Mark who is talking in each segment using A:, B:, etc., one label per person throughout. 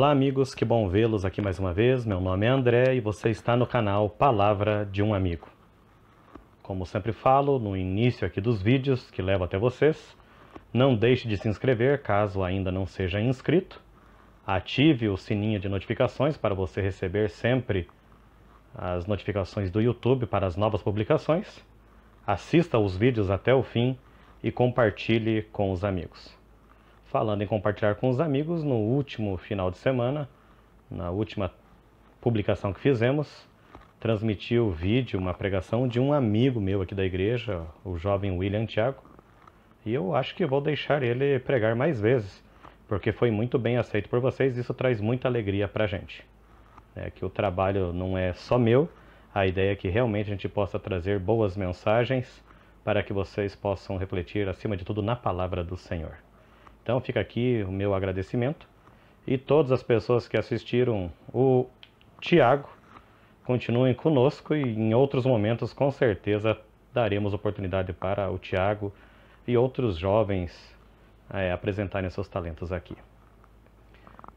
A: Olá, amigos, que bom vê-los aqui mais uma vez. Meu nome é André e você está no canal Palavra de um Amigo. Como sempre falo no início aqui dos vídeos que levo até vocês, não deixe de se inscrever caso ainda não seja inscrito. Ative o sininho de notificações para você receber sempre as notificações do YouTube para as novas publicações. Assista os vídeos até o fim e compartilhe com os amigos. Falando em compartilhar com os amigos, no último final de semana, na última publicação que fizemos, transmiti o vídeo, uma pregação de um amigo meu aqui da igreja, o jovem William Thiago, e eu acho que vou deixar ele pregar mais vezes, porque foi muito bem aceito por vocês isso traz muita alegria para a gente. É que o trabalho não é só meu, a ideia é que realmente a gente possa trazer boas mensagens para que vocês possam refletir, acima de tudo, na palavra do Senhor. Então fica aqui o meu agradecimento e todas as pessoas que assistiram o Tiago continuem conosco e em outros momentos com certeza daremos oportunidade para o Tiago e outros jovens é, apresentarem seus talentos aqui.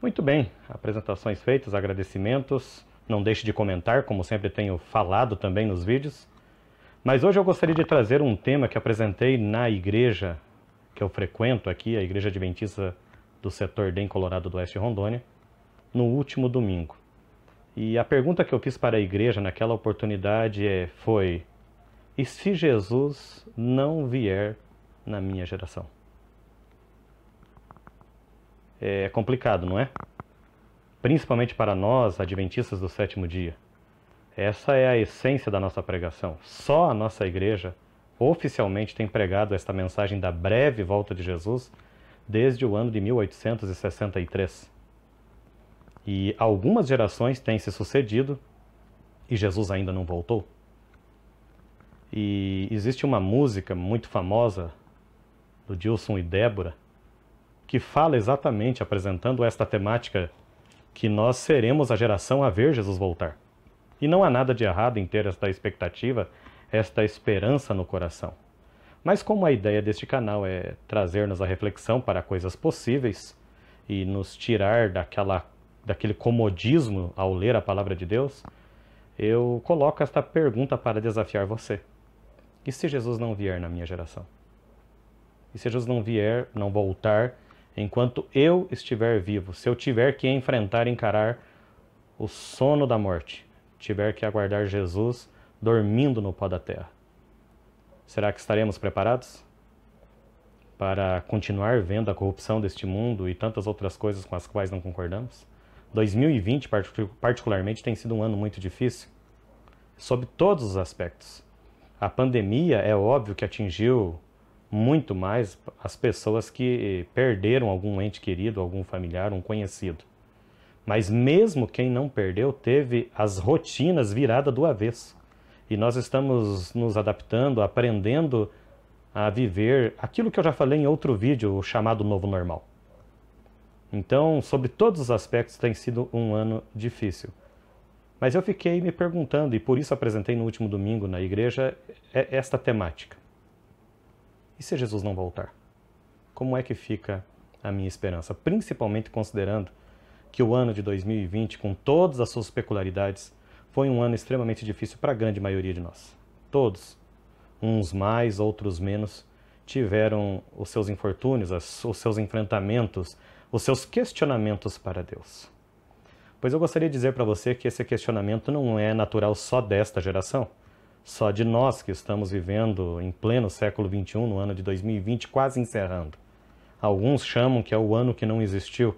A: Muito bem, apresentações feitas, agradecimentos. Não deixe de comentar, como sempre tenho falado também nos vídeos. Mas hoje eu gostaria de trazer um tema que apresentei na igreja que eu frequento aqui, a Igreja Adventista do setor DEM Colorado do Oeste Rondônia, no último domingo. E a pergunta que eu fiz para a igreja naquela oportunidade é, foi: e se Jesus não vier na minha geração? É complicado, não é? Principalmente para nós, adventistas do sétimo dia. Essa é a essência da nossa pregação. Só a nossa igreja oficialmente tem pregado esta mensagem da breve volta de Jesus desde o ano de 1863. E algumas gerações têm se sucedido e Jesus ainda não voltou. E existe uma música muito famosa do Dilson e Débora que fala exatamente apresentando esta temática que nós seremos a geração a ver Jesus voltar. E não há nada de errado em ter esta expectativa esta esperança no coração. Mas como a ideia deste canal é trazer-nos a reflexão para coisas possíveis e nos tirar daquela, daquele comodismo ao ler a palavra de Deus, eu coloco esta pergunta para desafiar você. E se Jesus não vier na minha geração? E se Jesus não vier, não voltar, enquanto eu estiver vivo, se eu tiver que enfrentar, encarar o sono da morte, tiver que aguardar Jesus dormindo no pó da terra. Será que estaremos preparados para continuar vendo a corrupção deste mundo e tantas outras coisas com as quais não concordamos? 2020, particularmente, tem sido um ano muito difícil, sob todos os aspectos. A pandemia é óbvio que atingiu muito mais as pessoas que perderam algum ente querido, algum familiar, um conhecido. Mas mesmo quem não perdeu teve as rotinas viradas do avesso e nós estamos nos adaptando, aprendendo a viver aquilo que eu já falei em outro vídeo, o chamado novo normal. Então, sobre todos os aspectos, tem sido um ano difícil. Mas eu fiquei me perguntando, e por isso apresentei no último domingo na igreja esta temática. E se Jesus não voltar? Como é que fica a minha esperança? Principalmente considerando que o ano de 2020, com todas as suas peculiaridades, foi um ano extremamente difícil para a grande maioria de nós. Todos, uns mais, outros menos, tiveram os seus infortúnios, os seus enfrentamentos, os seus questionamentos para Deus. Pois eu gostaria de dizer para você que esse questionamento não é natural só desta geração, só de nós que estamos vivendo em pleno século XXI, no ano de 2020, quase encerrando. Alguns chamam que é o ano que não existiu,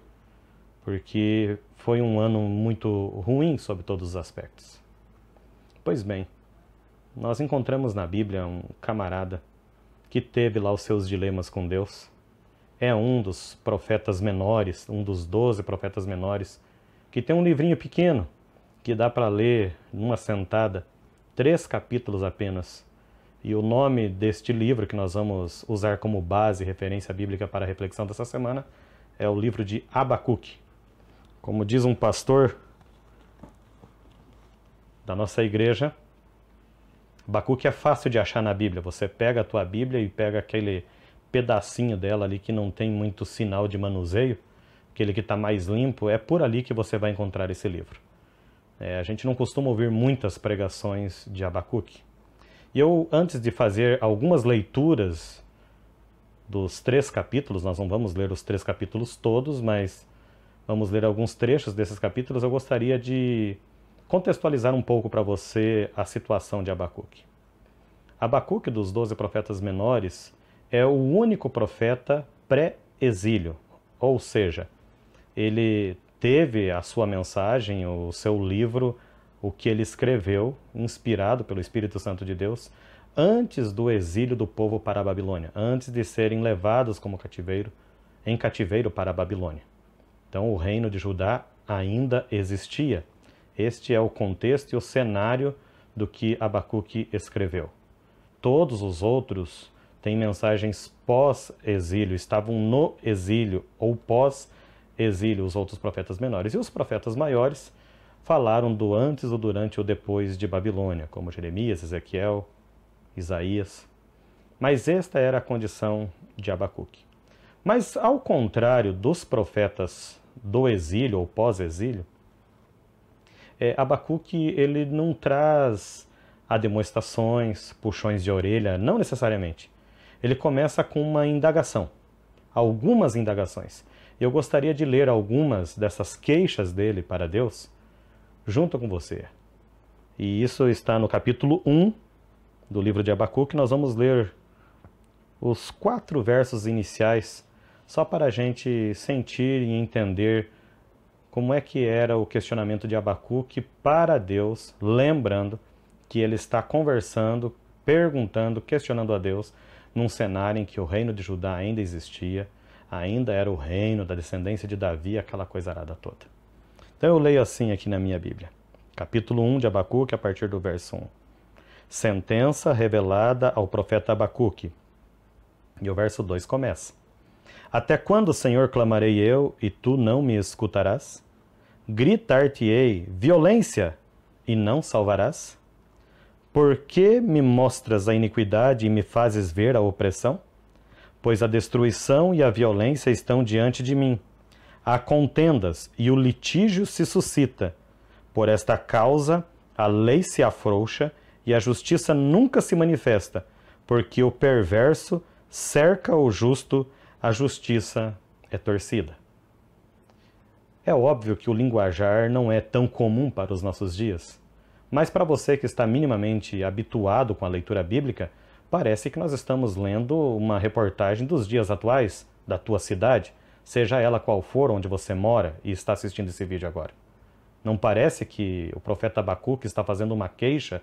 A: porque foi um ano muito ruim sob todos os aspectos. Pois bem, nós encontramos na Bíblia um camarada que teve lá os seus dilemas com Deus. É um dos profetas menores, um dos doze profetas menores, que tem um livrinho pequeno que dá para ler numa sentada, três capítulos apenas. E o nome deste livro que nós vamos usar como base, referência bíblica para a reflexão dessa semana, é o livro de Abacuque. Como diz um pastor da nossa igreja, Abacuque é fácil de achar na Bíblia. Você pega a tua Bíblia e pega aquele pedacinho dela ali que não tem muito sinal de manuseio, aquele que está mais limpo, é por ali que você vai encontrar esse livro. É, a gente não costuma ouvir muitas pregações de Abacuque. E eu, antes de fazer algumas leituras dos três capítulos, nós não vamos ler os três capítulos todos, mas vamos ler alguns trechos desses capítulos, eu gostaria de contextualizar um pouco para você a situação de Abacuque. Abacuque, dos doze profetas menores, é o único profeta pré-exílio, ou seja, ele teve a sua mensagem, o seu livro, o que ele escreveu, inspirado pelo Espírito Santo de Deus, antes do exílio do povo para a Babilônia, antes de serem levados como cativeiro, em cativeiro para a Babilônia. Então, o reino de Judá ainda existia. Este é o contexto e o cenário do que Abacuque escreveu. Todos os outros têm mensagens pós-exílio, estavam no exílio ou pós-exílio, os outros profetas menores. E os profetas maiores falaram do antes, o durante ou depois de Babilônia, como Jeremias, Ezequiel, Isaías. Mas esta era a condição de Abacuque. Mas, ao contrário dos profetas do exílio ou pós-exílio, é, Abacuque ele não traz ademoestações, puxões de orelha, não necessariamente. Ele começa com uma indagação, algumas indagações. Eu gostaria de ler algumas dessas queixas dele para Deus junto com você. E isso está no capítulo 1 do livro de Abacuque. Nós vamos ler os quatro versos iniciais só para a gente sentir e entender como é que era o questionamento de Abacuque para Deus, lembrando que ele está conversando, perguntando, questionando a Deus num cenário em que o reino de Judá ainda existia, ainda era o reino da descendência de Davi, aquela coisa arada toda. Então eu leio assim aqui na minha Bíblia, capítulo 1 de Abacuque, a partir do verso 1. Sentença revelada ao profeta Abacuque. E o verso 2 começa. Até quando, Senhor, clamarei eu e tu não me escutarás? Gritar-te-ei violência e não salvarás? Por que me mostras a iniquidade e me fazes ver a opressão? Pois a destruição e a violência estão diante de mim. Há contendas e o litígio se suscita. Por esta causa, a lei se afrouxa e a justiça nunca se manifesta, porque o perverso cerca o justo a justiça é torcida. É óbvio que o linguajar não é tão comum para os nossos dias, mas para você que está minimamente habituado com a leitura bíblica, parece que nós estamos lendo uma reportagem dos dias atuais da tua cidade, seja ela qual for onde você mora e está assistindo esse vídeo agora. Não parece que o profeta Abacuque está fazendo uma queixa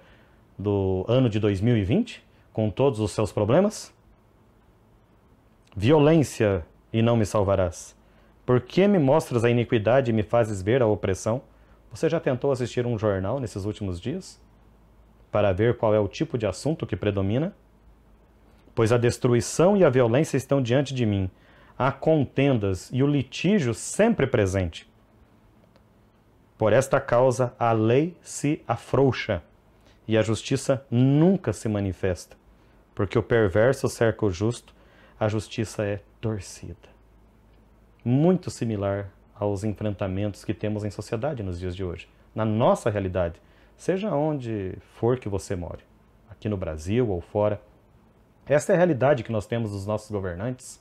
A: do ano de 2020 com todos os seus problemas? Violência, e não me salvarás. Por que me mostras a iniquidade e me fazes ver a opressão? Você já tentou assistir um jornal nesses últimos dias? Para ver qual é o tipo de assunto que predomina? Pois a destruição e a violência estão diante de mim, há contendas e o litígio sempre presente. Por esta causa a lei se afrouxa e a justiça nunca se manifesta, porque o perverso cerca o justo a justiça é torcida. Muito similar aos enfrentamentos que temos em sociedade nos dias de hoje, na nossa realidade, seja onde for que você more, aqui no Brasil ou fora. Esta é a realidade que nós temos dos nossos governantes,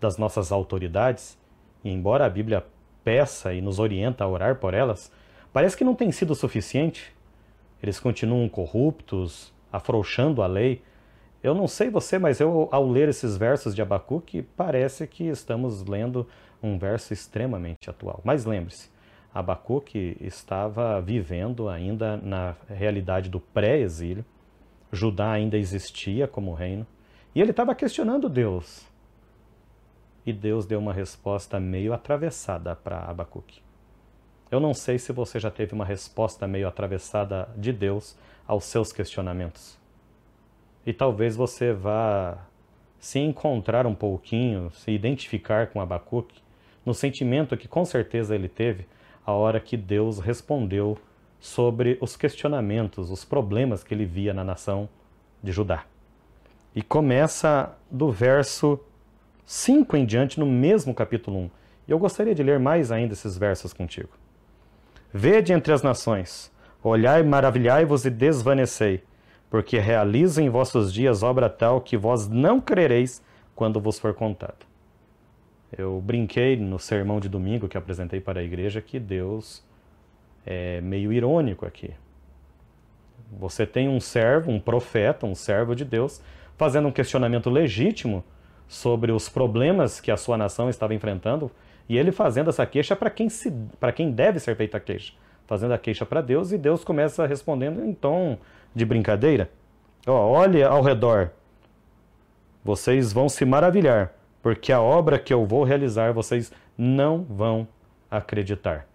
A: das nossas autoridades, e embora a Bíblia peça e nos orienta a orar por elas, parece que não tem sido suficiente. Eles continuam corruptos, afrouxando a lei, eu não sei você, mas eu, ao ler esses versos de Abacuque, parece que estamos lendo um verso extremamente atual. Mas lembre-se, Abacuque estava vivendo ainda na realidade do pré-exílio, Judá ainda existia como reino, e ele estava questionando Deus. E Deus deu uma resposta meio atravessada para Abacuque. Eu não sei se você já teve uma resposta meio atravessada de Deus aos seus questionamentos e talvez você vá se encontrar um pouquinho, se identificar com Abacuque, no sentimento que com certeza ele teve a hora que Deus respondeu sobre os questionamentos, os problemas que ele via na nação de Judá. E começa do verso 5 em diante, no mesmo capítulo 1. E eu gostaria de ler mais ainda esses versos contigo. Vede entre as nações, olhai, maravilhai-vos e desvanecei, porque realizo em vossos dias obra tal que vós não crereis quando vos for contado. Eu brinquei no sermão de domingo que apresentei para a igreja que Deus é meio irônico aqui. Você tem um servo, um profeta, um servo de Deus, fazendo um questionamento legítimo sobre os problemas que a sua nação estava enfrentando, e ele fazendo essa queixa para quem, se, quem deve ser feita a queixa. Fazendo a queixa para Deus, e Deus começa respondendo em tom de brincadeira. Oh, olhe ao redor, vocês vão se maravilhar, porque a obra que eu vou realizar vocês não vão acreditar.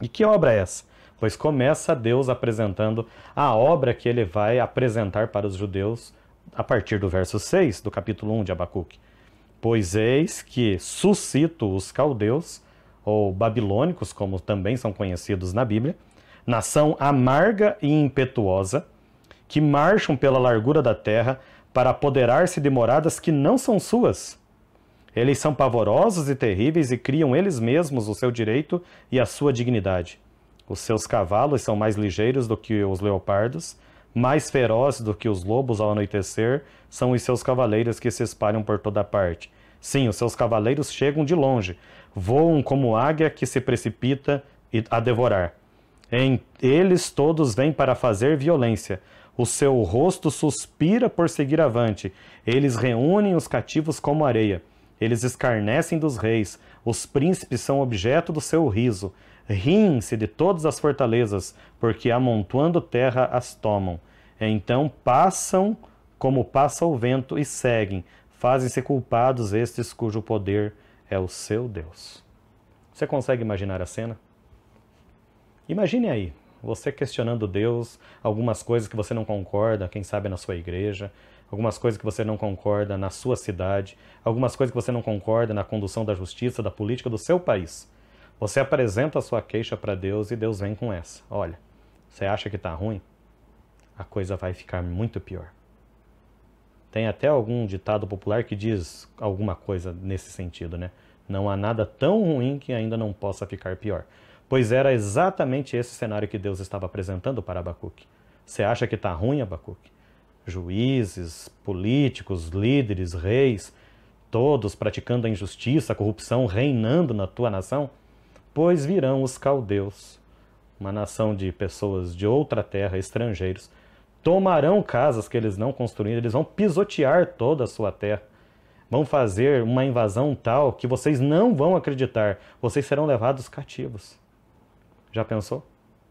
A: E que obra é essa? Pois começa Deus apresentando a obra que ele vai apresentar para os judeus a partir do verso 6 do capítulo 1 de Abacuque. Pois eis que suscito os caldeus, ou babilônicos, como também são conhecidos na Bíblia, nação amarga e impetuosa, que marcham pela largura da terra para apoderar-se de moradas que não são suas. Eles são pavorosos e terríveis e criam eles mesmos o seu direito e a sua dignidade. Os seus cavalos são mais ligeiros do que os leopardos, mais ferozes do que os lobos ao anoitecer, são os seus cavaleiros que se espalham por toda parte. Sim, os seus cavaleiros chegam de longe, voam como águia que se precipita a devorar. Em eles todos vêm para fazer violência. O seu rosto suspira por seguir avante. Eles reúnem os cativos como areia. Eles escarnecem dos reis. Os príncipes são objeto do seu riso. Riem-se de todas as fortalezas, porque amontoando terra as tomam. Então passam como passa o vento e seguem. Fazem-se culpados estes cujo poder é o seu Deus. Você consegue imaginar a cena? Imagine aí, você questionando Deus, algumas coisas que você não concorda, quem sabe na sua igreja, algumas coisas que você não concorda na sua cidade, algumas coisas que você não concorda na condução da justiça, da política do seu país. Você apresenta a sua queixa para Deus e Deus vem com essa. Olha, você acha que está ruim? A coisa vai ficar muito pior. Tem até algum ditado popular que diz alguma coisa nesse sentido, né? Não há nada tão ruim que ainda não possa ficar pior. Pois era exatamente esse cenário que Deus estava apresentando para Abacuque. Você acha que está ruim, Abacuque? Juízes, políticos, líderes, reis, todos praticando a injustiça, a corrupção, reinando na tua nação? Pois virão os caldeus, uma nação de pessoas de outra terra, estrangeiros, tomarão casas que eles não construíram, eles vão pisotear toda a sua terra. Vão fazer uma invasão tal que vocês não vão acreditar. Vocês serão levados cativos. Já pensou?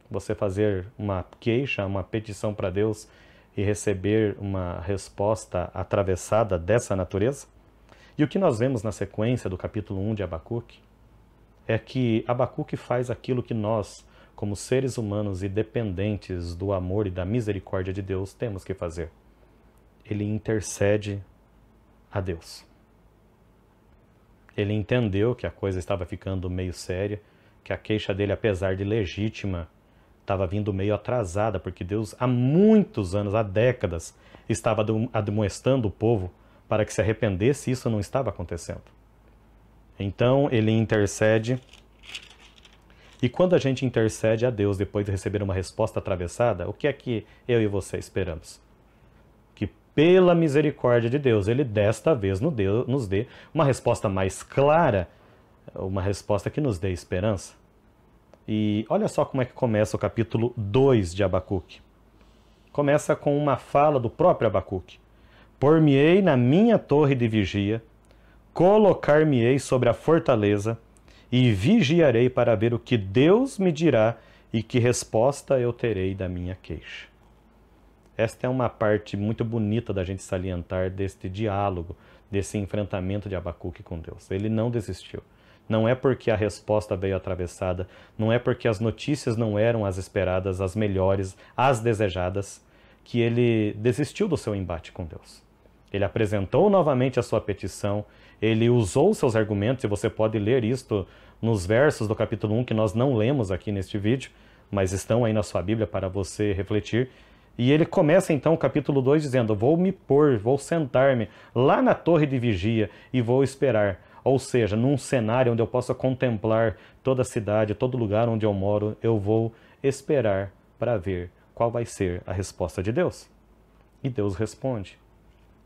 A: Você fazer uma queixa, uma petição para Deus e receber uma resposta atravessada dessa natureza? E o que nós vemos na sequência do capítulo 1 de Abacuque é que Abacuque faz aquilo que nós, como seres humanos e dependentes do amor e da misericórdia de Deus, temos que fazer. Ele intercede a Deus. Ele entendeu que a coisa estava ficando meio séria, que a queixa dele, apesar de legítima, estava vindo meio atrasada, porque Deus, há muitos anos, há décadas, estava admoestando o povo para que se arrependesse e isso não estava acontecendo. Então ele intercede. E quando a gente intercede a Deus depois de receber uma resposta atravessada, o que é que eu e você esperamos? Que pela misericórdia de Deus, ele desta vez nos dê uma resposta mais clara, uma resposta que nos dê esperança. E olha só como é que começa o capítulo 2 de Abacuque. Começa com uma fala do próprio Abacuque. Por-me-ei na minha torre de vigia, colocar-me-ei sobre a fortaleza e vigiarei para ver o que Deus me dirá e que resposta eu terei da minha queixa. Esta é uma parte muito bonita da gente salientar deste diálogo, desse enfrentamento de Abacuque com Deus. Ele não desistiu. Não é porque a resposta veio atravessada, não é porque as notícias não eram as esperadas, as melhores, as desejadas, que ele desistiu do seu embate com Deus. Ele apresentou novamente a sua petição, ele usou seus argumentos, e você pode ler isto nos versos do capítulo 1 que nós não lemos aqui neste vídeo, mas estão aí na sua Bíblia para você refletir. E ele começa então o capítulo 2 dizendo: Vou me pôr, vou sentar-me lá na torre de vigia e vou esperar. Ou seja, num cenário onde eu possa contemplar toda a cidade, todo lugar onde eu moro, eu vou esperar para ver qual vai ser a resposta de Deus. E Deus responde.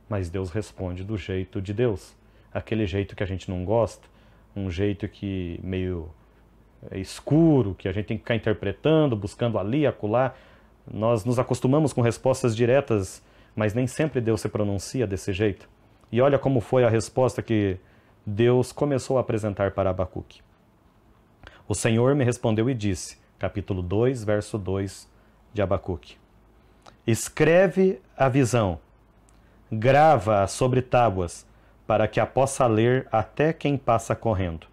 A: Mas Deus responde do jeito de Deus. Aquele jeito que a gente não gosta, um jeito que meio é escuro, que a gente tem que ficar interpretando, buscando ali, acolá. Nós nos acostumamos com respostas diretas, mas nem sempre Deus se pronuncia desse jeito. E olha como foi a resposta que Deus começou a apresentar para Abacuque. O Senhor me respondeu e disse, capítulo 2, verso 2 de Abacuque: Escreve a visão, grava-a sobre tábuas, para que a possa ler até quem passa correndo.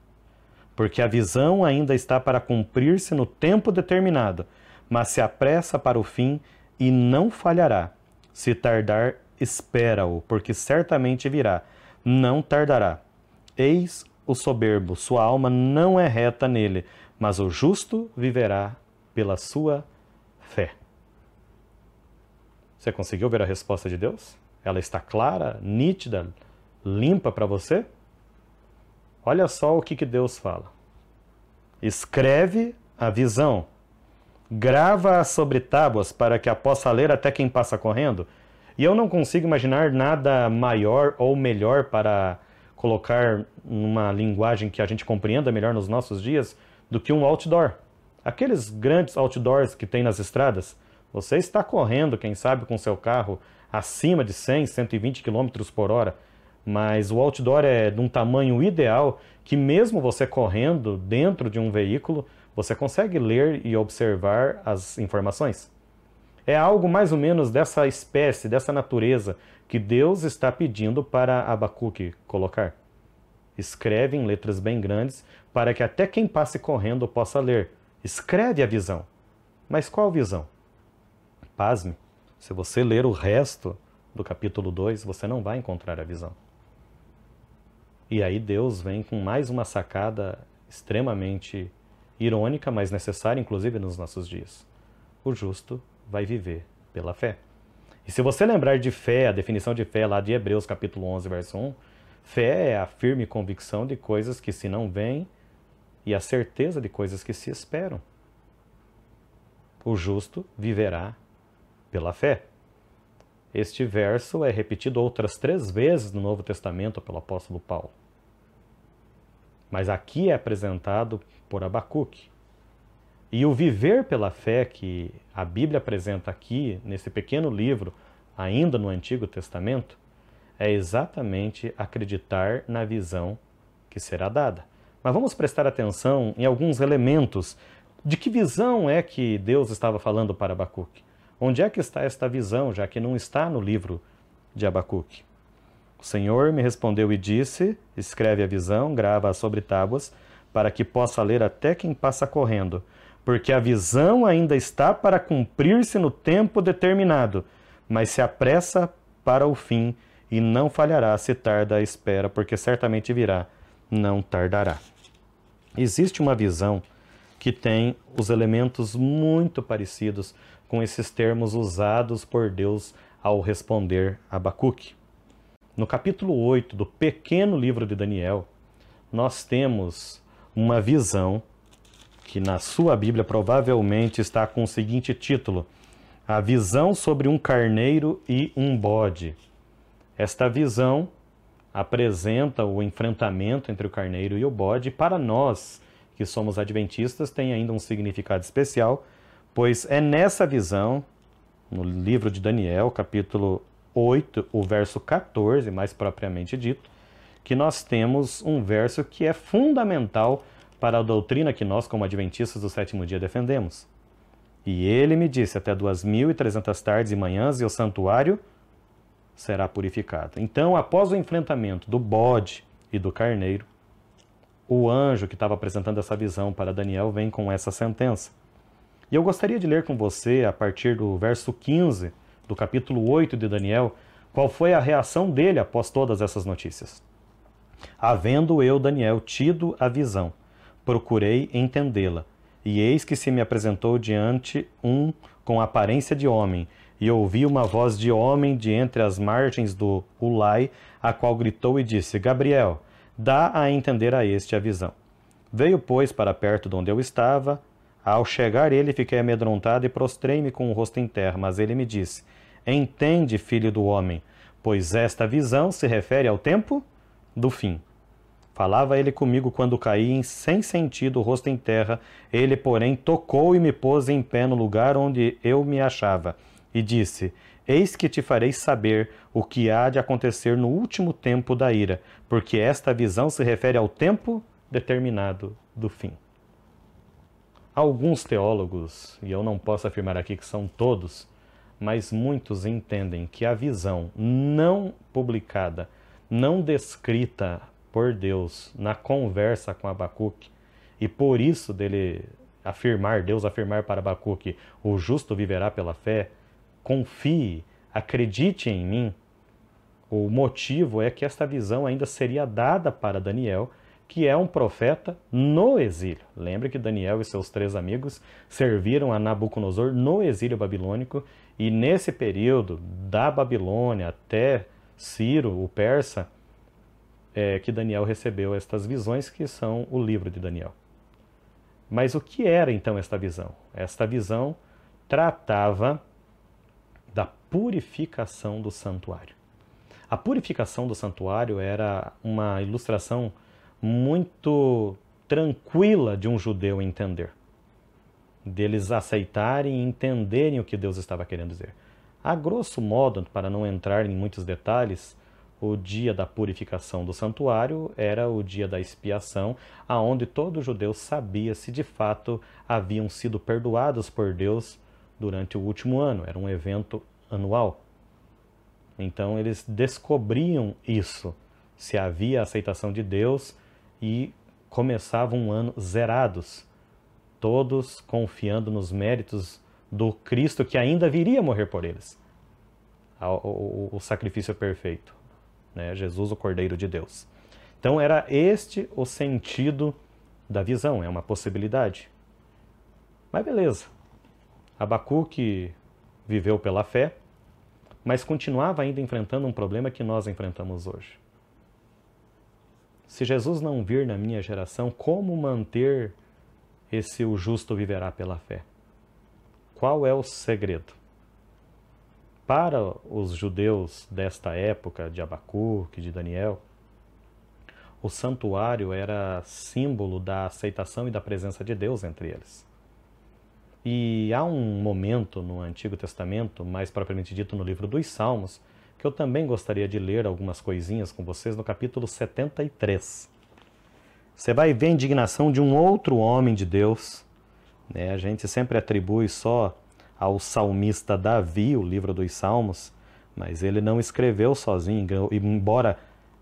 A: Porque a visão ainda está para cumprir-se no tempo determinado, mas se apressa para o fim e não falhará. Se tardar, espera-o, porque certamente virá, não tardará. Eis o soberbo, sua alma não é reta nele, mas o justo viverá pela sua fé. Você conseguiu ver a resposta de Deus? Ela está clara, nítida, limpa para você? Olha só o que, que Deus fala. Escreve a visão, grava-a sobre tábuas para que a possa ler até quem passa correndo. E eu não consigo imaginar nada maior ou melhor para colocar numa linguagem que a gente compreenda melhor nos nossos dias do que um outdoor. Aqueles grandes outdoors que tem nas estradas, você está correndo, quem sabe, com seu carro acima de 100, 120 km por hora, mas o outdoor é de um tamanho ideal que mesmo você correndo dentro de um veículo, você consegue ler e observar as informações. É algo mais ou menos dessa espécie, dessa natureza que Deus está pedindo para Abacuque colocar. Escreve em letras bem grandes para que até quem passe correndo possa ler. Escreve a visão. Mas qual visão? Pasme, se você ler o resto do capítulo 2, você não vai encontrar a visão. E aí Deus vem com mais uma sacada extremamente irônica, mas necessária, inclusive nos nossos dias. O justo vai viver pela fé. E se você lembrar de fé, a definição de fé lá de Hebreus capítulo 11, verso 1, fé é a firme convicção de coisas que se não vêm e a certeza de coisas que se esperam. O justo viverá pela fé. Este verso é repetido outras três vezes no Novo Testamento pelo apóstolo Paulo. Mas aqui é apresentado por Abacuque. E o viver pela fé que a Bíblia apresenta aqui, nesse pequeno livro, ainda no Antigo Testamento, é exatamente acreditar na visão que será dada. Mas vamos prestar atenção em alguns elementos de que visão é que Deus estava falando para Abacuque. Onde é que está esta visão, já que não está no livro de Abacuque? O Senhor me respondeu e disse: Escreve a visão, grava-a sobre tábuas, para que possa ler até quem passa correndo, porque a visão ainda está para cumprir-se no tempo determinado, mas se apressa para o fim e não falhará se tarda a espera, porque certamente virá, não tardará. Existe uma visão que tem os elementos muito parecidos com esses termos usados por Deus ao responder a Abacuque. No capítulo 8 do pequeno livro de Daniel, nós temos uma visão que na sua Bíblia provavelmente está com o seguinte título: A visão sobre um carneiro e um bode. Esta visão apresenta o enfrentamento entre o carneiro e o bode, para nós que somos adventistas tem ainda um significado especial, Pois é nessa visão, no livro de Daniel, capítulo 8, o verso 14, mais propriamente dito, que nós temos um verso que é fundamental para a doutrina que nós, como adventistas do sétimo dia, defendemos. E ele me disse: até duas mil e trezentas tardes e manhãs, e o santuário será purificado. Então, após o enfrentamento do bode e do carneiro, o anjo que estava apresentando essa visão para Daniel vem com essa sentença. E eu gostaria de ler com você, a partir do verso 15 do capítulo 8 de Daniel, qual foi a reação dele após todas essas notícias. Havendo eu, Daniel, tido a visão, procurei entendê-la, e eis que se me apresentou diante um com aparência de homem, e ouvi uma voz de homem de entre as margens do Ulai, a qual gritou e disse: Gabriel, dá a entender a este a visão. Veio, pois, para perto de onde eu estava. Ao chegar ele, fiquei amedrontado e prostrei-me com o rosto em terra. Mas ele me disse: Entende, filho do homem, pois esta visão se refere ao tempo do fim. Falava ele comigo quando caí, sem sentido, o rosto em terra. Ele, porém, tocou e me pôs em pé no lugar onde eu me achava, e disse: Eis que te farei saber o que há de acontecer no último tempo da ira, porque esta visão se refere ao tempo determinado do fim. Alguns teólogos, e eu não posso afirmar aqui que são todos, mas muitos entendem que a visão não publicada, não descrita por Deus na conversa com Abacuque, e por isso dele afirmar, Deus afirmar para Abacuque, o justo viverá pela fé, confie, acredite em mim. O motivo é que esta visão ainda seria dada para Daniel, que é um profeta no exílio. Lembre que Daniel e seus três amigos serviram a Nabucodonosor no exílio babilônico, e nesse período, da Babilônia até Ciro, o persa, é, que Daniel recebeu estas visões, que são o livro de Daniel. Mas o que era então esta visão? Esta visão tratava da purificação do santuário. A purificação do santuário era uma ilustração muito tranquila de um judeu entender, deles aceitarem e entenderem o que Deus estava querendo dizer. A grosso modo, para não entrar em muitos detalhes, o dia da purificação do santuário era o dia da expiação, aonde todo judeu sabia se de fato haviam sido perdoados por Deus durante o último ano. Era um evento anual. Então eles descobriam isso, se havia aceitação de Deus e começavam um ano zerados, todos confiando nos méritos do Cristo que ainda viria morrer por eles. O, o, o sacrifício perfeito né? Jesus, o Cordeiro de Deus. Então era este o sentido da visão, é uma possibilidade. Mas beleza. Abacuque viveu pela fé, mas continuava ainda enfrentando um problema que nós enfrentamos hoje. Se Jesus não vir na minha geração, como manter esse o justo viverá pela fé? Qual é o segredo? Para os judeus desta época, de Abacuque, de Daniel, o santuário era símbolo da aceitação e da presença de Deus entre eles. E há um momento no Antigo Testamento, mais propriamente dito no livro dos Salmos, que eu também gostaria de ler algumas coisinhas com vocês no capítulo 73. Você vai ver a indignação de um outro homem de Deus. Né? A gente sempre atribui só ao salmista Davi, o livro dos Salmos, mas ele não escreveu sozinho, embora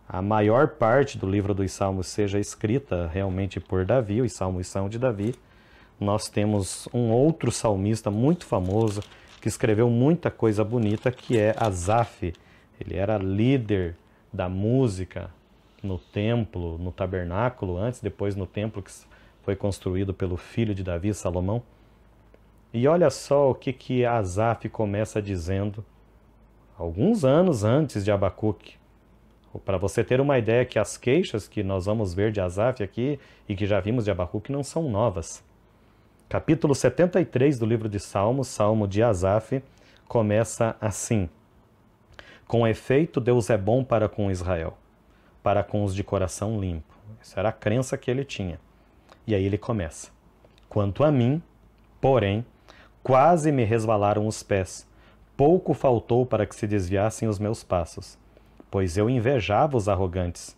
A: a maior parte do livro dos Salmos seja escrita realmente por Davi, os salmos são de Davi, nós temos um outro salmista muito famoso que escreveu muita coisa bonita, que é Asaf. Ele era líder da música no templo, no tabernáculo, antes, depois no templo que foi construído pelo filho de Davi, Salomão. E olha só o que, que Asaf começa dizendo alguns anos antes de Abacuque. Para você ter uma ideia que as queixas que nós vamos ver de Asaf aqui e que já vimos de Abacuque não são novas. Capítulo 73 do livro de Salmos, Salmo de Asaf, começa assim: Com efeito, Deus é bom para com Israel, para com os de coração limpo. Essa era a crença que ele tinha. E aí ele começa: Quanto a mim, porém, Quase me resvalaram os pés. Pouco faltou para que se desviassem os meus passos, pois eu invejava os arrogantes,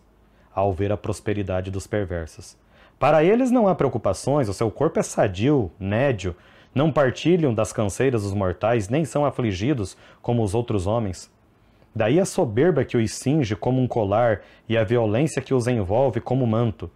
A: ao ver a prosperidade dos perversos. Para eles não há preocupações, o seu corpo é sadio, nédio, não partilham das canseiras dos mortais, nem são afligidos como os outros homens. Daí a soberba que os cinge como um colar e a violência que os envolve como manto.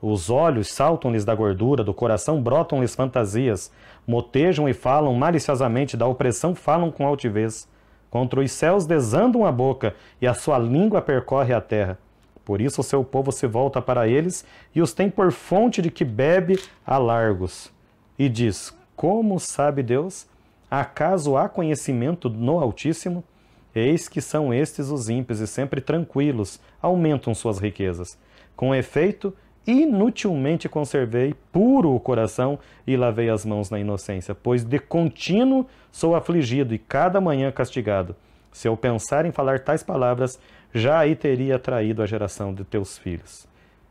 A: Os olhos saltam-lhes da gordura, do coração brotam-lhes fantasias, motejam e falam maliciosamente, da opressão falam com altivez. Contra os céus desandam a boca, e a sua língua percorre a terra. Por isso o seu povo se volta para eles e os tem por fonte de que bebe a largos. E diz: Como sabe Deus? Acaso há conhecimento no Altíssimo? Eis que são estes os ímpios e sempre tranquilos, aumentam suas riquezas Com efeito, inutilmente conservei puro o coração e lavei as mãos na inocência, pois de contínuo sou afligido e cada manhã castigado. Se eu pensar em falar tais palavras, já aí teria traído a geração de teus filhos.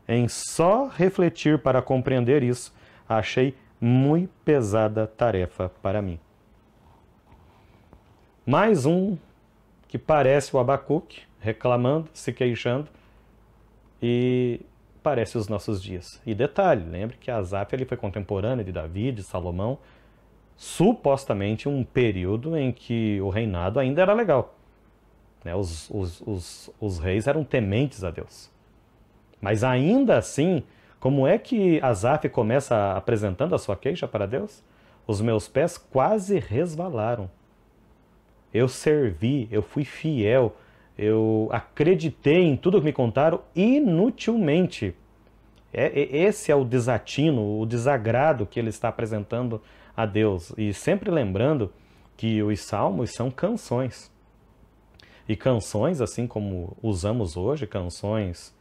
A: Em só refletir para compreender isso, achei muito pesada tarefa para mim. Mais um que parece o Abacuque, reclamando, se queixando, e parece os nossos dias. E detalhe, lembre que Asaf ele foi contemporâneo de Davi, de Salomão, supostamente um período em que o reinado ainda era legal. Né? Os, os, os, os reis eram tementes a Deus. Mas ainda assim, como é que Asaf começa apresentando a sua queixa para Deus? Os meus pés quase resvalaram. Eu servi, eu fui fiel, eu acreditei em tudo que me contaram inutilmente. É, é, esse é o desatino, o desagrado que ele está apresentando a Deus. E sempre lembrando que os salmos são canções. E canções, assim como usamos hoje, canções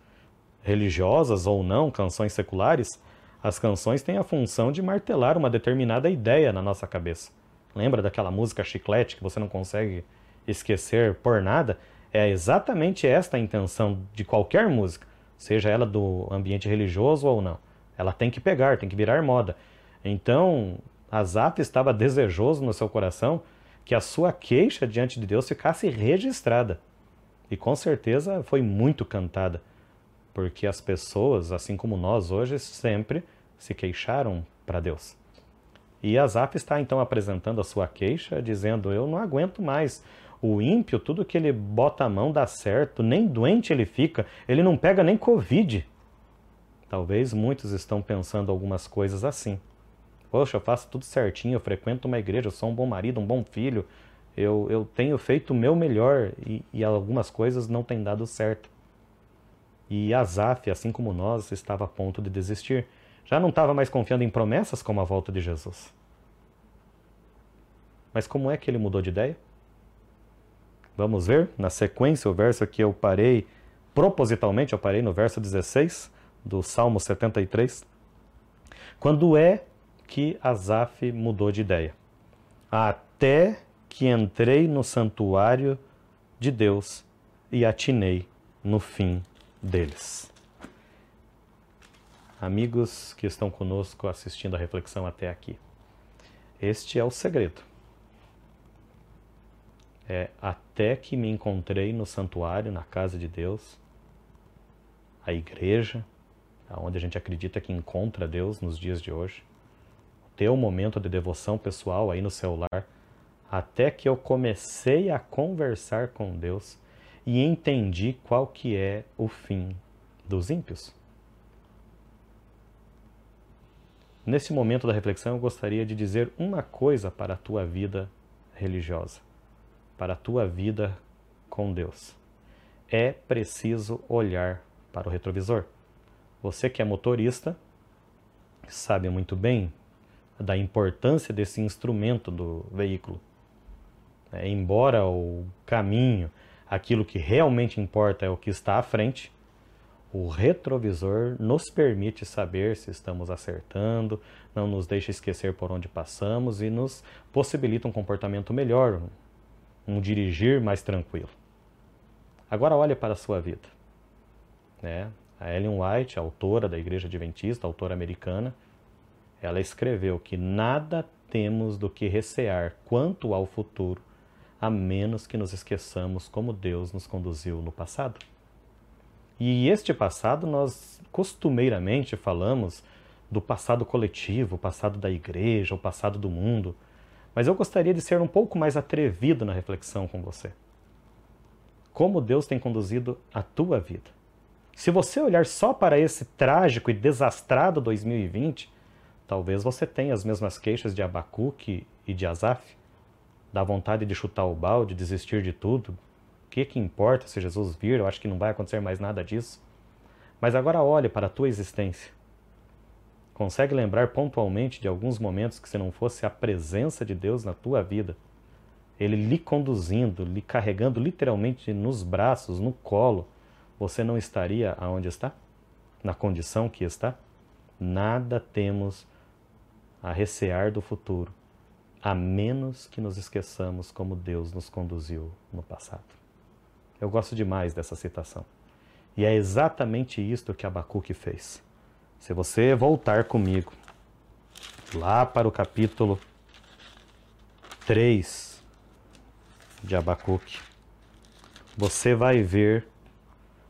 A: religiosas ou não, canções seculares, as canções têm a função de martelar uma determinada ideia na nossa cabeça. Lembra daquela música chiclete que você não consegue esquecer por nada? É exatamente esta a intenção de qualquer música, seja ela do ambiente religioso ou não. Ela tem que pegar, tem que virar moda. Então, Azap estava desejoso no seu coração que a sua queixa diante de Deus ficasse registrada. E com certeza foi muito cantada porque as pessoas, assim como nós hoje, sempre se queixaram para Deus. E Asaf está então apresentando a sua queixa, dizendo: Eu não aguento mais. O ímpio, tudo que ele bota a mão dá certo, nem doente ele fica, ele não pega nem Covid. Talvez muitos estão pensando algumas coisas assim. Poxa, eu faço tudo certinho, eu frequento uma igreja, eu sou um bom marido, um bom filho, eu, eu tenho feito o meu melhor e, e algumas coisas não têm dado certo. E Asaf, assim como nós, estava a ponto de desistir. Já não estava mais confiando em promessas como a volta de Jesus. Mas como é que ele mudou de ideia? Vamos ver na sequência o verso que eu parei, propositalmente eu parei no verso 16 do Salmo 73. Quando é que Asaf mudou de ideia? Até que entrei no santuário de Deus e atinei no fim deles. Amigos que estão conosco assistindo a reflexão até aqui, este é o segredo. É até que me encontrei no santuário, na casa de Deus, a igreja, onde a gente acredita que encontra Deus nos dias de hoje, ter um momento de devoção pessoal aí no celular, até que eu comecei a conversar com Deus e entendi qual que é o fim dos ímpios. Nesse momento da reflexão, eu gostaria de dizer uma coisa para a tua vida religiosa, para a tua vida com Deus. É preciso olhar para o retrovisor. Você que é motorista sabe muito bem da importância desse instrumento do veículo. É, embora o caminho aquilo que realmente importa é o que está à frente, o retrovisor nos permite saber se estamos acertando, não nos deixa esquecer por onde passamos e nos possibilita um comportamento melhor, um dirigir mais tranquilo. Agora olhe para a sua vida. Né? A Ellen White, autora da Igreja Adventista, autora americana, ela escreveu que nada temos do que recear quanto ao futuro, a menos que nos esqueçamos como Deus nos conduziu no passado. E este passado nós costumeiramente falamos do passado coletivo, o passado da igreja, o passado do mundo, mas eu gostaria de ser um pouco mais atrevido na reflexão com você. Como Deus tem conduzido a tua vida? Se você olhar só para esse trágico e desastrado 2020, talvez você tenha as mesmas queixas de Abacuque e de Asaf dá vontade de chutar o balde, desistir de tudo. O que, que importa se Jesus vir? Eu acho que não vai acontecer mais nada disso. Mas agora olhe para a tua existência. Consegue lembrar pontualmente de alguns momentos que se não fosse a presença de Deus na tua vida, Ele lhe conduzindo, lhe carregando literalmente nos braços, no colo, você não estaria aonde está? na condição que está, nada temos a recear do futuro, a menos que nos esqueçamos como Deus nos conduziu no passado. Eu gosto demais dessa citação. E é exatamente isto que Abacuque fez. Se você voltar comigo lá para o capítulo 3 de Abacuque, você vai ver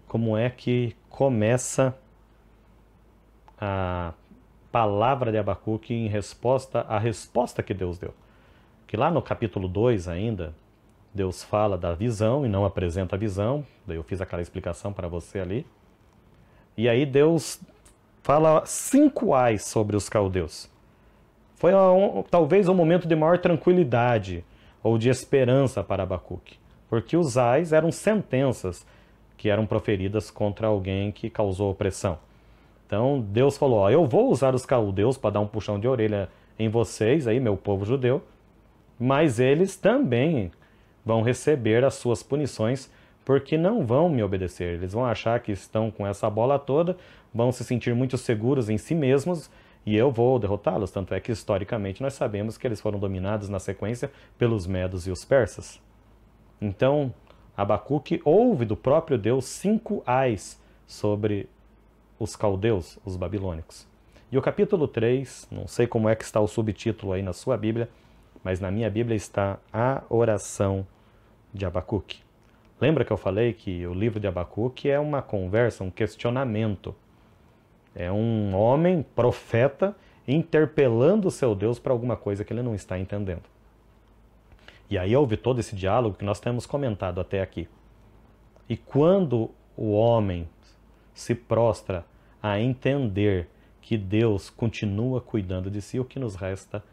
A: como é que começa a palavra de Abacuque em resposta à resposta que Deus deu. Que lá no capítulo 2 ainda, Deus fala da visão e não apresenta a visão. Daí eu fiz aquela explicação para você ali. E aí Deus fala cinco ais sobre os caldeus. Foi talvez um momento de maior tranquilidade ou de esperança para Abacuque, porque os ais eram sentenças que eram proferidas contra alguém que causou opressão. Então Deus falou: ó, Eu vou usar os caldeus para dar um puxão de orelha em vocês, aí, meu povo judeu, mas eles também vão receber as suas punições porque não vão me obedecer. Eles vão achar que estão com essa bola toda, vão se sentir muito seguros em si mesmos e eu vou derrotá-los. Tanto é que historicamente nós sabemos que eles foram dominados na sequência pelos medos e os persas. Então, Abacuque ouve do próprio Deus cinco ais sobre os caldeus, os babilônicos. E o capítulo 3, não sei como é que está o subtítulo aí na sua Bíblia, mas na minha Bíblia está a oração de Abacuque. Lembra que eu falei que o livro de Abacuque é uma conversa, um questionamento. É um homem, profeta, interpelando o seu Deus para alguma coisa que ele não está entendendo. E aí houve todo esse diálogo que nós temos comentado até aqui. E quando o homem se prostra a entender que Deus continua cuidando de si, o que nos resta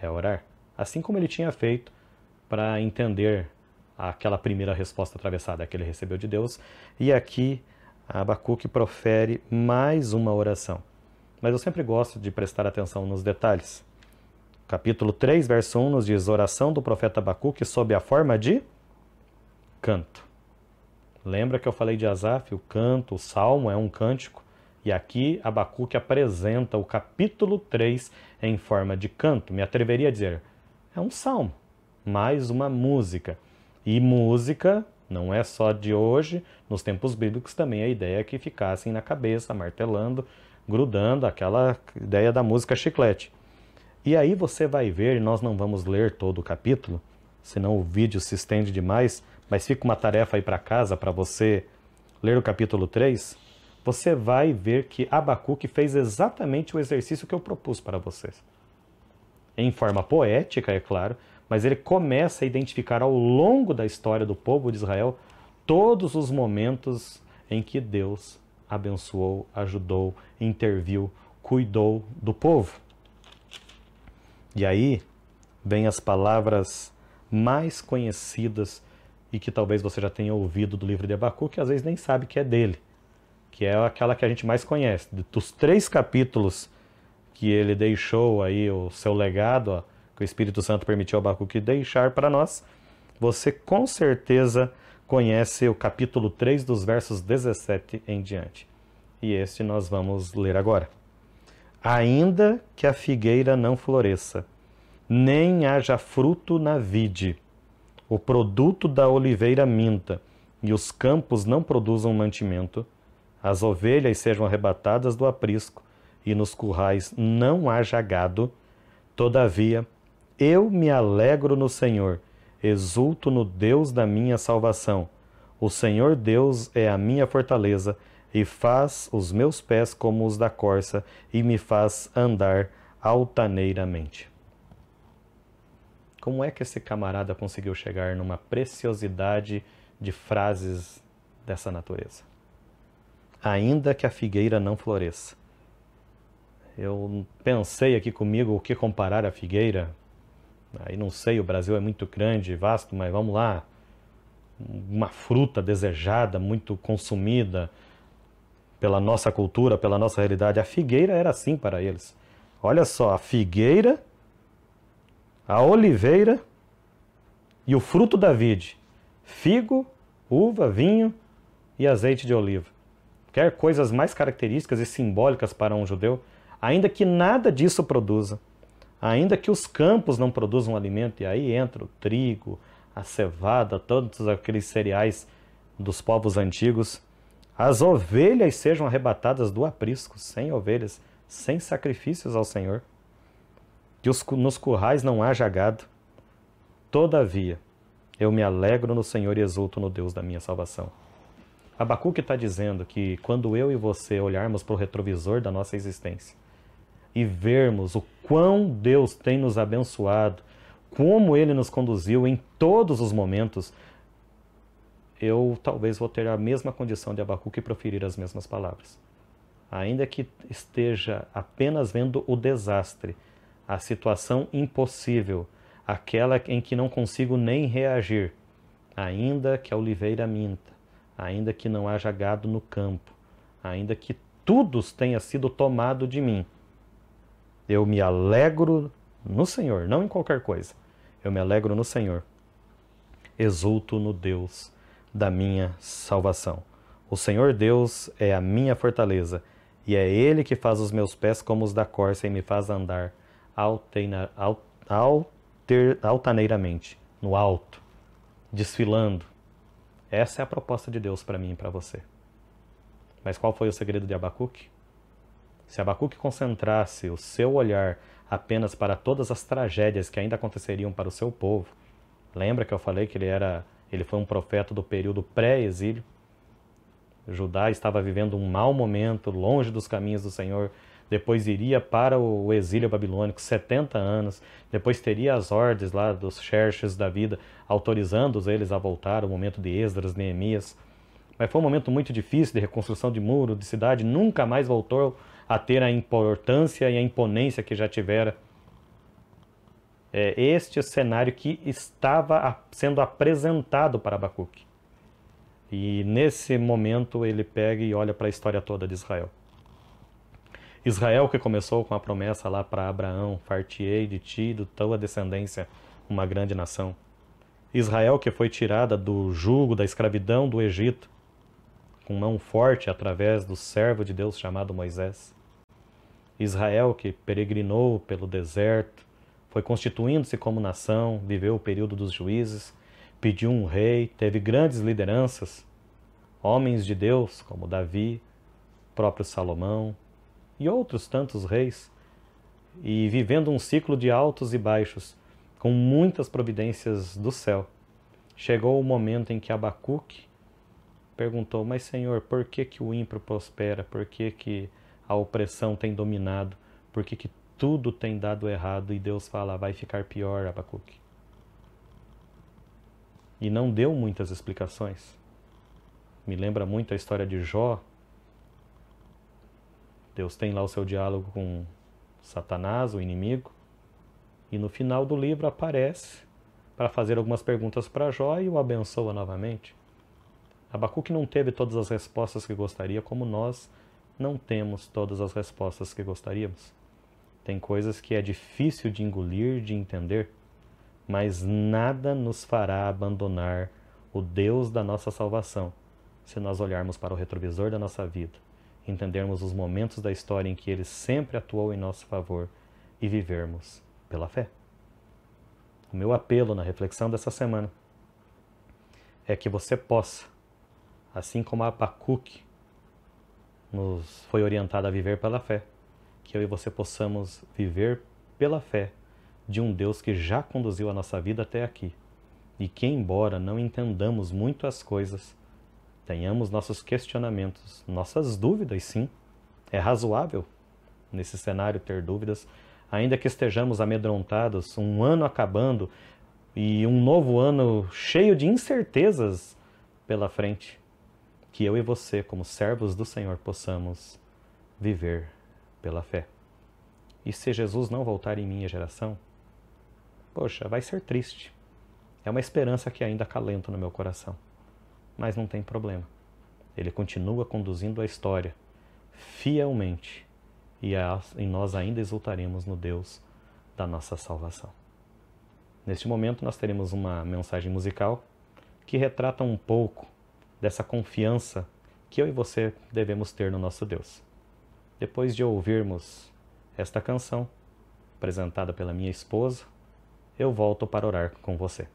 A: é orar. Assim como ele tinha feito para entender aquela primeira resposta atravessada que ele recebeu de Deus. E aqui Abacuque profere mais uma oração. Mas eu sempre gosto de prestar atenção nos detalhes. Capítulo 3, verso 1 nos diz: Oração do profeta Abacuque sob a forma de canto. Lembra que eu falei de Asaf? O canto, o salmo é um cântico. E aqui Abacuque apresenta o capítulo 3 em forma de canto. Me atreveria a dizer, é um salmo, mais uma música. E música não é só de hoje, nos tempos bíblicos também a ideia é que ficassem na cabeça, martelando, grudando, aquela ideia da música chiclete. E aí você vai ver, nós não vamos ler todo o capítulo, senão o vídeo se estende demais, mas fica uma tarefa aí para casa para você ler o capítulo 3, você vai ver que Abacuque fez exatamente o exercício que eu propus para vocês. Em forma poética, é claro, mas ele começa a identificar ao longo da história do povo de Israel todos os momentos em que Deus abençoou, ajudou, interviu, cuidou do povo. E aí vem as palavras mais conhecidas e que talvez você já tenha ouvido do livro de Abacuque, que às vezes nem sabe que é dele, que é aquela que a gente mais conhece. Dos três capítulos que ele deixou aí, o seu legado, que o Espírito Santo permitiu a Abacuque deixar para nós, você com certeza conhece o capítulo 3 dos versos 17 em diante. E este nós vamos ler agora. Ainda que a figueira não floresça, nem haja fruto na vide, o produto da oliveira minta, e os campos não produzam mantimento, as ovelhas sejam arrebatadas do aprisco, e nos currais não haja gado, todavia eu me alegro no Senhor, exulto no Deus da minha salvação. O Senhor Deus é a minha fortaleza, e faz os meus pés como os da corça, e me faz andar altaneiramente. Como é que esse camarada conseguiu chegar numa preciosidade de frases dessa natureza? Ainda que a figueira não floresça. Eu pensei aqui comigo o que comparar a figueira. Aí não sei, o Brasil é muito grande, vasto, mas vamos lá. Uma fruta desejada, muito consumida pela nossa cultura, pela nossa realidade. A figueira era assim para eles. Olha só, a figueira a oliveira e o fruto da vide, figo, uva, vinho e azeite de oliva. quer coisas mais características e simbólicas para um judeu, ainda que nada disso produza, ainda que os campos não produzam alimento, e aí entra o trigo, a cevada, todos aqueles cereais dos povos antigos, as ovelhas sejam arrebatadas do aprisco, sem ovelhas, sem sacrifícios ao Senhor, que os, nos currais não haja gado. Todavia, eu me alegro no Senhor e exulto no Deus da minha salvação. Abacuque está dizendo que quando eu e você olharmos para o retrovisor da nossa existência e vermos o quão Deus tem nos abençoado, como Ele nos conduziu em todos os momentos, eu talvez vou ter a mesma condição de Abacuque e proferir as mesmas palavras. Ainda que esteja apenas vendo o desastre, a situação impossível, aquela em que não consigo nem reagir, ainda que a oliveira minta, ainda que não haja gado no campo, ainda que tudo tenha sido tomado de mim. Eu me alegro no Senhor, não em qualquer coisa. Eu me alegro no Senhor. Exulto no Deus da minha salvação. O Senhor Deus é a minha fortaleza, e é Ele que faz os meus pés como os da corça e me faz andar alter, altaneiramente, no alto, desfilando, essa é a proposta de Deus para mim e para você. Mas qual foi o segredo de Abacuque? Se Abacuque concentrasse o seu olhar apenas para todas as tragédias que ainda aconteceriam para o seu povo, lembra que eu falei que ele era, ele foi um profeta do período pré-exílio? Judá estava vivendo um mau momento, longe dos caminhos do Senhor, depois iria para o exílio babilônico 70 anos, depois teria as ordens lá dos Xerxes da vida, autorizando eles a voltar, o momento de Esdras, Neemias. Mas foi um momento muito difícil de reconstrução de muro, de cidade, nunca mais voltou a ter a importância e a imponência que já tivera. É este o cenário que estava sendo apresentado para Abacuque. E nesse momento ele pega e olha para a história toda de Israel. Israel que começou com a promessa lá para Abraão, fartiei de ti e de tua descendência uma grande nação. Israel que foi tirada do jugo da escravidão do Egito, com mão forte através do servo de Deus chamado Moisés. Israel que peregrinou pelo deserto, foi constituindo-se como nação, viveu o período dos juízes, pediu um rei, teve grandes lideranças, homens de Deus como Davi, próprio Salomão, e outros tantos reis, e vivendo um ciclo de altos e baixos, com muitas providências do céu. Chegou o momento em que Abacuque perguntou: Mas, Senhor, por que, que o ímpio prospera? Por que, que a opressão tem dominado? Por que, tudo tem dado errado? E Deus fala: Vai ficar pior, Abacuque. E não deu muitas explicações. Me lembra muito a história de Jó, Deus tem lá o seu diálogo com Satanás, o inimigo, e no final do livro aparece para fazer algumas perguntas para Jó e o abençoa novamente. Abacuque não teve todas as respostas que gostaria, como nós não temos todas as respostas que gostaríamos. Tem coisas que é difícil de engolir, de entender, mas nada nos fará abandonar o Deus da nossa salvação se nós olharmos para o retrovisor da nossa vida entendermos os momentos da história em que ele sempre atuou em nosso favor e vivermos pela fé. O meu apelo na reflexão dessa semana é que você possa, assim como a Abacuque nos foi orientado a viver pela fé, que eu e você possamos viver pela fé de um Deus que já conduziu a nossa vida até aqui e que, embora não entendamos muito as coisas, tenhamos nossos questionamentos, nossas dúvidas, sim. É razoável nesse cenário ter dúvidas, ainda que estejamos amedrontados, um ano acabando e um novo ano cheio de incertezas pela frente. Que eu e você, como servos do Senhor, possamos viver pela fé. E se Jesus não voltar em minha geração, poxa, vai ser triste. É uma esperança que ainda acalenta no meu coração mas não tem problema. Ele continua conduzindo a história fielmente e, a, e nós ainda exultaremos no Deus da nossa salvação. Neste momento, nós teremos uma mensagem musical que retrata um pouco dessa confiança
B: que eu e você devemos ter no nosso Deus. Depois de ouvirmos esta canção, apresentada pela minha esposa, eu volto para orar com você.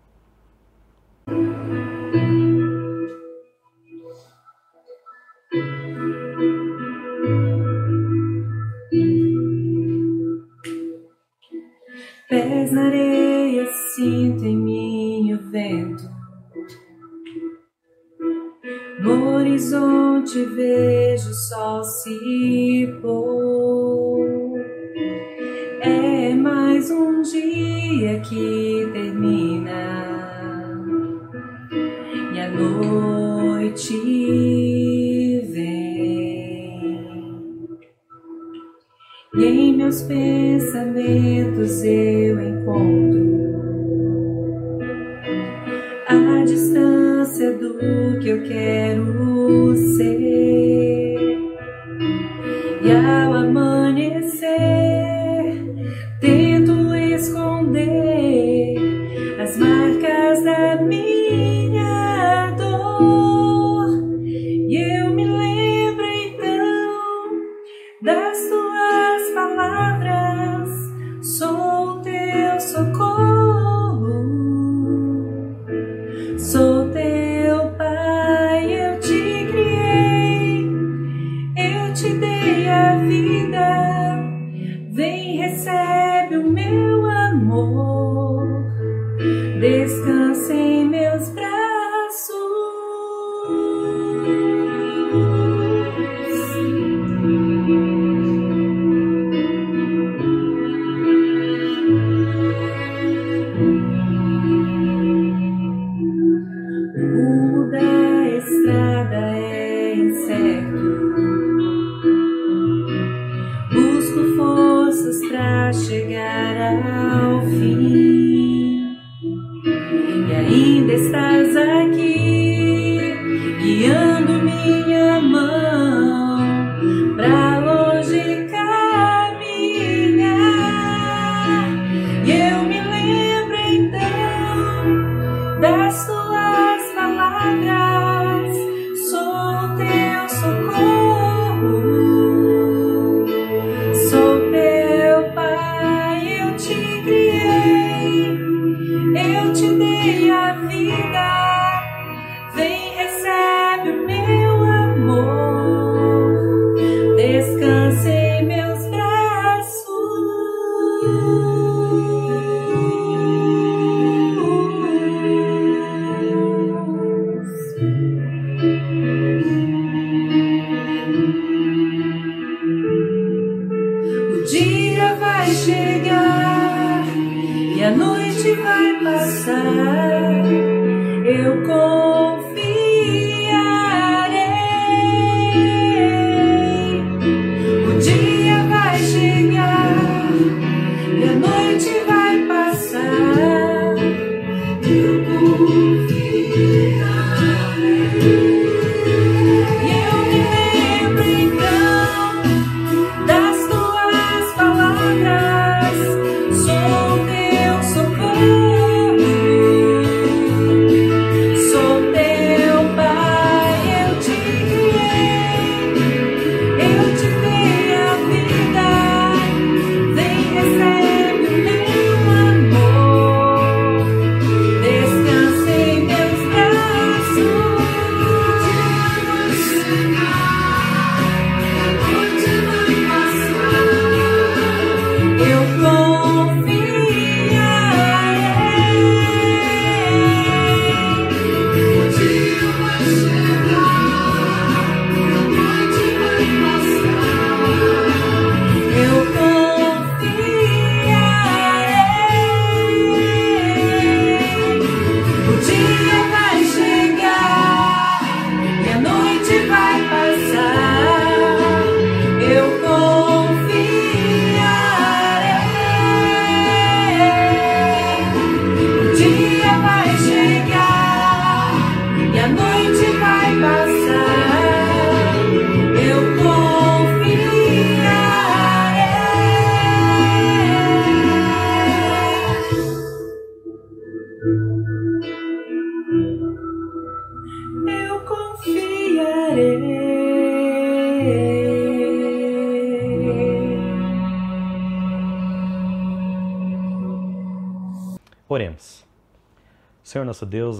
A: Di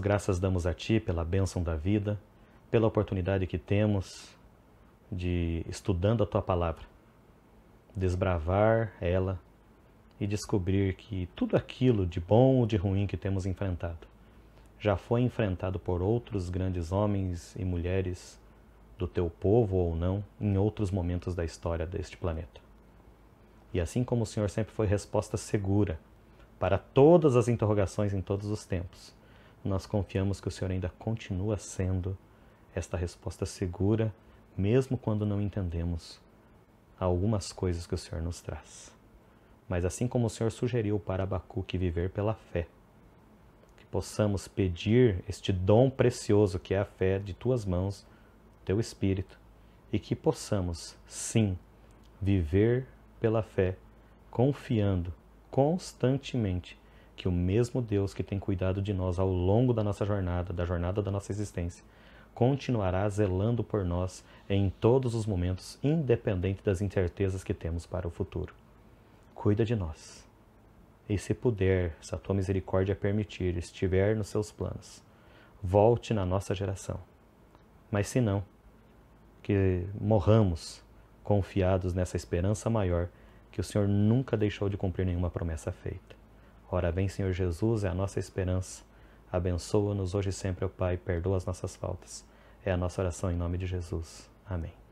A: graças damos a Ti pela bênção da vida, pela oportunidade que temos de, estudando a Tua palavra, desbravar ela e descobrir que tudo aquilo de bom ou de ruim que temos enfrentado já foi enfrentado por outros grandes homens e mulheres do teu povo ou não em outros momentos da história deste planeta. E assim como o Senhor sempre foi resposta segura para todas as interrogações em todos os tempos, nós confiamos que o Senhor ainda continua sendo esta resposta segura, mesmo quando não entendemos algumas coisas que o Senhor nos traz. Mas assim como o Senhor sugeriu para Abacuque viver pela fé, que possamos pedir este dom precioso que é a fé de tuas mãos, teu Espírito, e que possamos, sim, viver pela fé, confiando constantemente que o mesmo Deus que tem cuidado de nós ao longo da nossa jornada, da jornada da nossa existência, continuará zelando por nós em todos os momentos, independente das incertezas que temos para o futuro. Cuida de nós. E se puder, se a tua misericórdia permitir, estiver nos seus planos, volte na nossa geração. Mas se não, que morramos confiados nessa esperança maior que o Senhor nunca deixou de cumprir nenhuma promessa feita. Ora, vem, Senhor Jesus, é a nossa esperança. Abençoa-nos hoje e sempre, ó Pai, perdoa as nossas faltas. É a nossa oração em nome de Jesus. Amém.